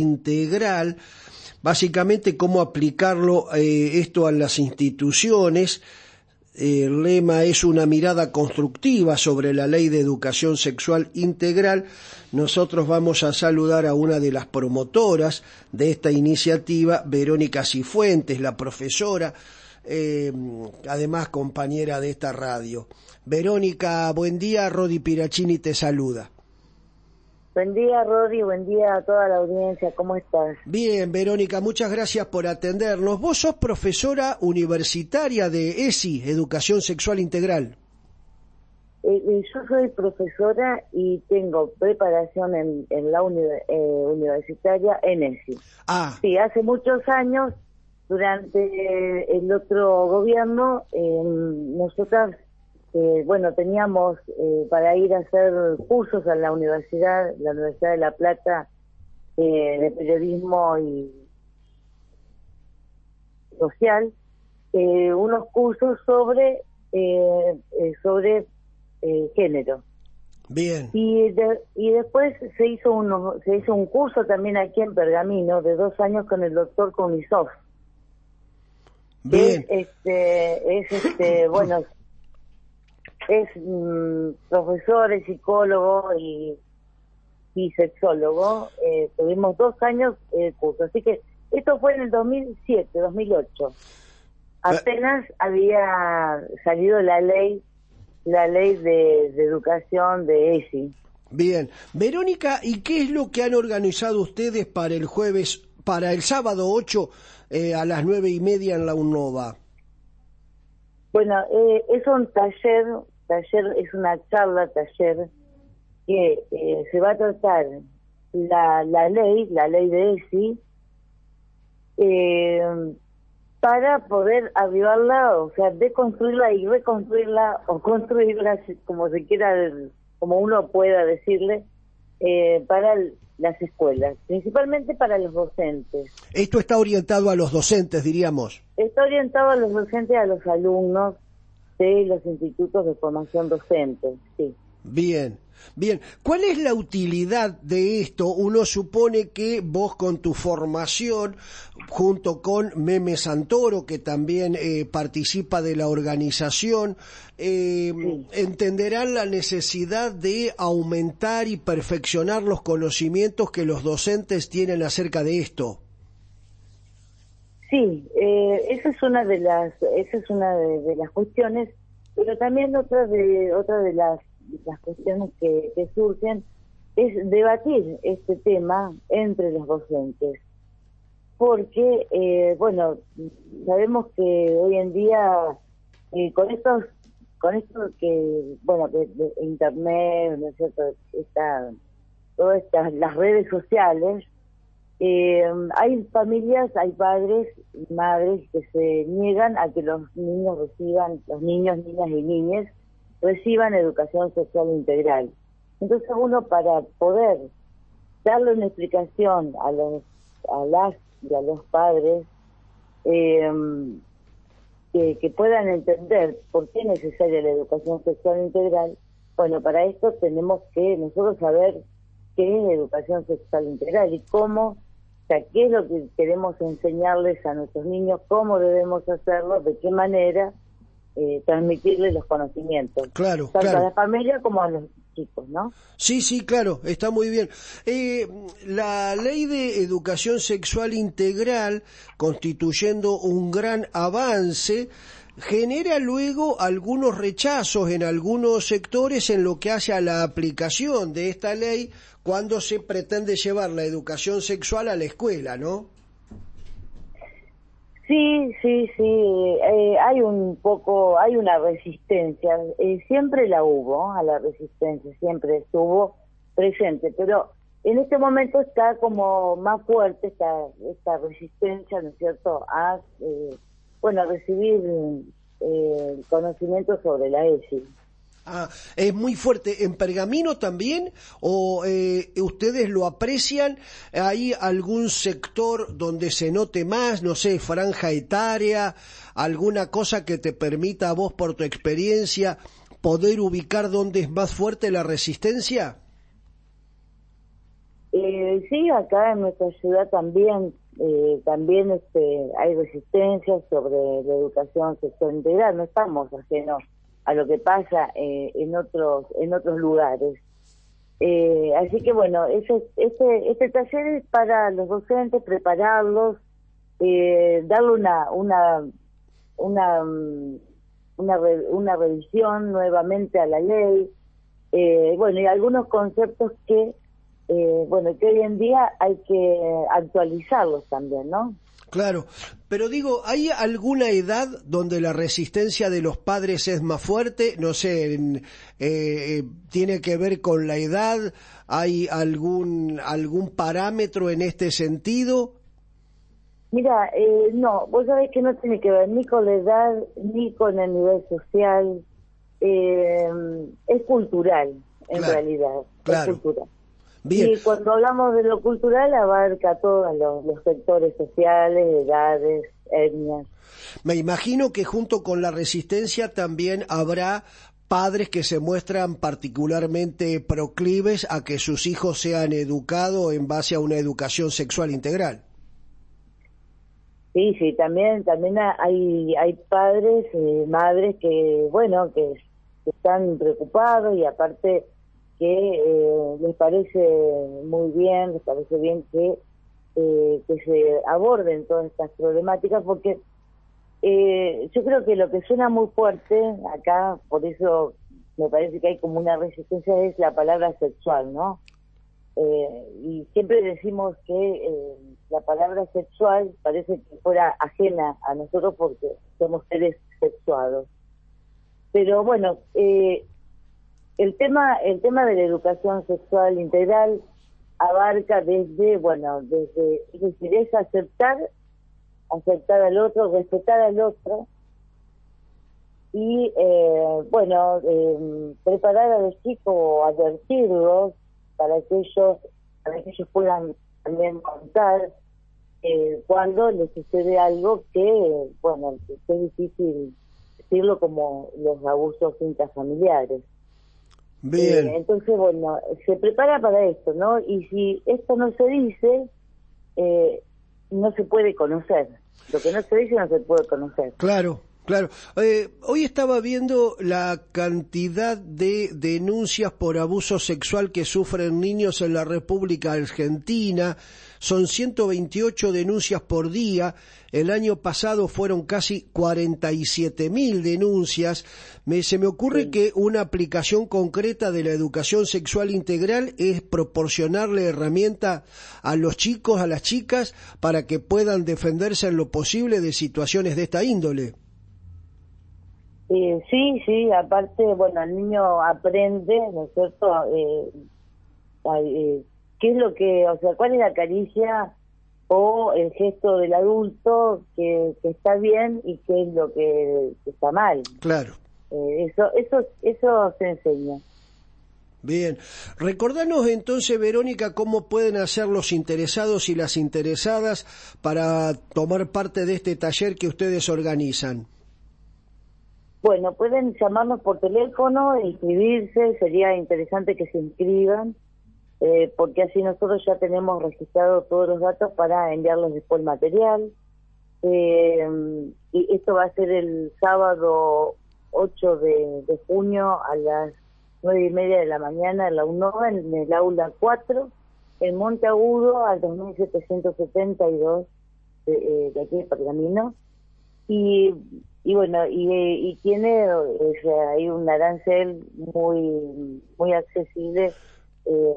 Integral, básicamente cómo aplicarlo eh, esto a las instituciones el lema es una mirada constructiva sobre la ley de educación sexual integral. Nosotros vamos a saludar a una de las promotoras de esta iniciativa, Verónica Cifuentes, la profesora, eh, además compañera de esta radio. Verónica, buen día, Rodi Piracini te saluda. Buen día, Rodi, buen día a toda la audiencia, ¿cómo estás? Bien, Verónica, muchas gracias por atendernos. Vos sos profesora universitaria de ESI, Educación Sexual Integral. Eh, eh, yo soy profesora y tengo preparación en, la eh, universitaria en ESI. Ah. Sí, hace muchos años, durante el otro gobierno, nosotras eh, bueno, teníamos eh, para ir a hacer cursos en la universidad, la Universidad de La Plata, eh, de periodismo y social, unos cursos sobre sobre género. Bien. Y, y después se hizo uno, se hizo un curso también aquí en Pergamino de dos años con el doctor Comisov. Bien. este, es este, bueno, es mm, profesor, es psicólogo y, y sexólogo. Eh, tuvimos dos años de curso. Así que esto fue en el 2007, 2008. Apenas había salido la ley, la ley de, educación de ESI. Bien. Verónica, ¿y qué es lo que han organizado ustedes para el jueves, para el sábado 8 eh, a las nueve y media en la UNOVA? Bueno, eh, es un taller taller es una charla, taller, que eh, se va a tratar la, la ley, la ley de ESI, eh, para poder avivarla, o sea, deconstruirla y reconstruirla, o construirla, como se quiera, como uno pueda decirle, eh, para las escuelas, principalmente para los docentes. Esto está orientado a los docentes, diríamos. Está orientado a los docentes, a los alumnos, de los institutos de formación docente, sí. Bien, bien. ¿Cuál es la utilidad de esto? Uno supone que vos con tu formación, junto con Meme Santoro, que también eh, participa de la organización, eh, entenderán la necesidad de aumentar y perfeccionar los conocimientos que los docentes tienen acerca de esto. Sí, eh, esa es una de las, esa es una de, las cuestiones, pero también otra de otra de las, cuestiones que, surgen es debatir este tema entre los docentes, porque eh, bueno sabemos que hoy en día eh, con estos con esto que bueno de, internet, ¿no es cierto? Está, todas estas las redes sociales eh, hay familias, hay padres madres que se niegan a que los niños reciban, los niños, niñas y niñas, reciban educación sexual integral. Entonces uno para poder darle una explicación a los a las y a los padres eh, que, que, puedan entender por qué es necesaria la educación sexual integral, bueno, para esto tenemos que nosotros saber qué es educación sexual integral y cómo sea, qué es lo que queremos enseñarles a nuestros niños, cómo debemos hacerlo, de qué manera eh, transmitirles los conocimientos. Claro, tanto a la familia como a los chicos, ¿no? Sí, sí, claro, está muy bien. Eh, la ley de educación sexual integral, constituyendo un gran avance, genera luego algunos rechazos en algunos sectores en lo que hace a la aplicación de esta ley cuando se pretende llevar la educación sexual a la escuela, ¿no? Sí, sí, sí, eh, hay un poco, hay una resistencia, eh, siempre la hubo, a la resistencia, siempre estuvo presente, pero en este momento está como más fuerte esta, esta resistencia, ¿no es cierto?, a, eh, bueno, a recibir eh, conocimiento sobre la ESI. Ah, es muy fuerte. ¿En Pergamino también? ¿O eh, ustedes lo aprecian? ¿Hay algún sector donde se note más? No sé, franja etaria, alguna cosa que te permita a vos, por tu experiencia, poder ubicar dónde es más fuerte la resistencia? Eh, sí, acá en nuestra ciudad también eh, también este, hay resistencia sobre la educación sexual integral. No estamos ajenos a lo que pasa eh, en otros en otros lugares. Eh, así que bueno, ese, este, este taller es para los docentes prepararlos, eh, darle una una una mm, una, una revisión nuevamente a la ley, eh, bueno y algunos conceptos que eh, bueno que hoy en día hay que actualizarlos también, ¿no? Claro, pero digo, ¿hay alguna edad donde la resistencia de los padres es más fuerte? No sé, eh, ¿tiene que ver con la edad? ¿Hay algún, algún parámetro en este sentido? Mira, eh, no, vos sabés que no tiene que ver ni con la edad ni con el nivel social. Eh, es cultural, en realidad. Claro. Es cultural. Y cuando hablamos de lo cultural abarca todos los, sectores sociales, edades, etnias. Me imagino que junto con la resistencia también habrá padres que se muestran particularmente proclives a que sus hijos sean educados en base a una educación sexual integral. Sí, sí, también también hay hay padres, y madres que bueno que están preocupados y aparte que eh, les parece muy bien, les parece bien que, eh, que se aborden todas estas problemáticas, porque eh, yo creo que lo que suena muy fuerte acá, por eso me parece que hay como una resistencia, es la palabra sexual, ¿no? y siempre decimos que la palabra sexual parece que fuera ajena a nosotros porque somos seres sexuados. Pero bueno, eh, el tema el tema de la educación sexual integral abarca desde bueno desde es decir es aceptar aceptar al otro respetar al otro y eh, bueno eh, preparar a los chicos advertirlos para que ellos para que ellos puedan también contar eh, cuando les sucede algo que bueno que es difícil decirlo como los abusos intrafamiliares Bien. Eh, entonces, bueno, se prepara para esto, ¿no? Y si esto no se dice, eh, no se puede conocer. Lo que no se dice no se puede conocer. Claro, Claro, eh, hoy estaba viendo la cantidad de denuncias por abuso sexual que sufren niños en la República Argentina. Son 128 denuncias por día. El año pasado fueron casi 47 mil denuncias. Me, se me ocurre que una aplicación concreta de la educación sexual integral es proporcionarle herramienta a los chicos, a las chicas, para que puedan defenderse en lo posible de situaciones de esta índole. Eh, sí, sí, aparte, bueno, el niño aprende, ¿no es cierto? Eh, eh, ¿Qué es lo que, o sea, cuál es la caricia o el gesto del adulto que, está bien y qué es lo que, está mal? Claro. eso, eso, eso se enseña. Bien, recordanos entonces, Verónica, cómo pueden hacer los interesados y las interesadas para tomar parte de este taller que ustedes organizan. Bueno, pueden llamarnos por teléfono, inscribirse, sería interesante que se inscriban, eh, porque así nosotros ya tenemos registrado todos los datos para enviarles después el material. Eh, y esto va a ser el sábado 8 de, junio a las nueve y media de la mañana en la UNOVA, en el aula 4, en Monte Agudo, al 2772 de, eh, de aquí de Pergamino. Y y bueno y, tiene hay un arancel muy muy accesible eh,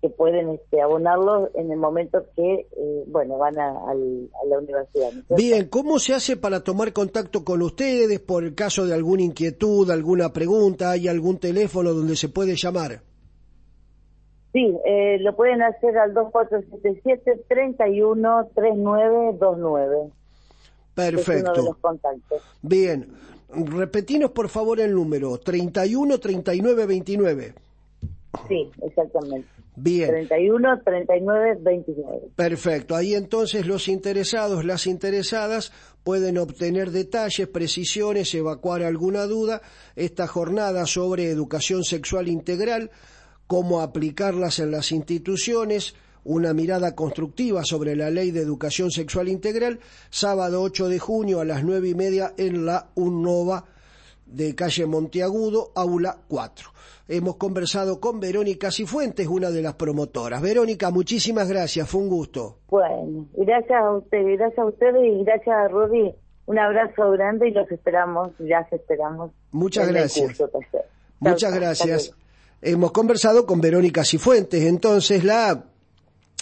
que pueden este, abonarlo en el momento que eh, bueno van a, la universidad bien cómo se hace para tomar contacto con ustedes por el caso de alguna inquietud alguna pregunta hay algún teléfono donde se puede llamar Sí, eh, lo pueden hacer al 2477-313929. Perfecto. Bien, repetinos por favor el número, 31 39 29. Sí, exactamente. Bien. 31 39 29. Perfecto. Ahí entonces los interesados, las interesadas pueden obtener detalles, precisiones, evacuar alguna duda. Esta jornada sobre educación sexual integral, cómo aplicarlas en las instituciones, una mirada constructiva sobre la ley de educación sexual integral, sábado 8 de junio a las nueve y media en la UNOVA de calle Monteagudo, aula 4. Hemos conversado con Verónica Cifuentes, una de las promotoras. Verónica, muchísimas gracias, fue un gusto. Bueno, gracias a ustedes, gracias a ustedes y gracias a Rudy. Un abrazo grande y los esperamos, ya esperamos. Muchas gracias. Muchas gracias. Hemos conversado con Verónica Cifuentes, entonces la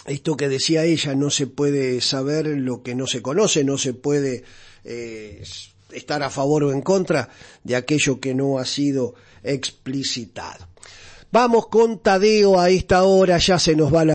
esto que decía ella, no se puede saber lo que no se conoce, no se puede eh, estar a favor o en contra de aquello que no ha sido explicitado. Vamos con Tadeo a esta hora, ya se nos va la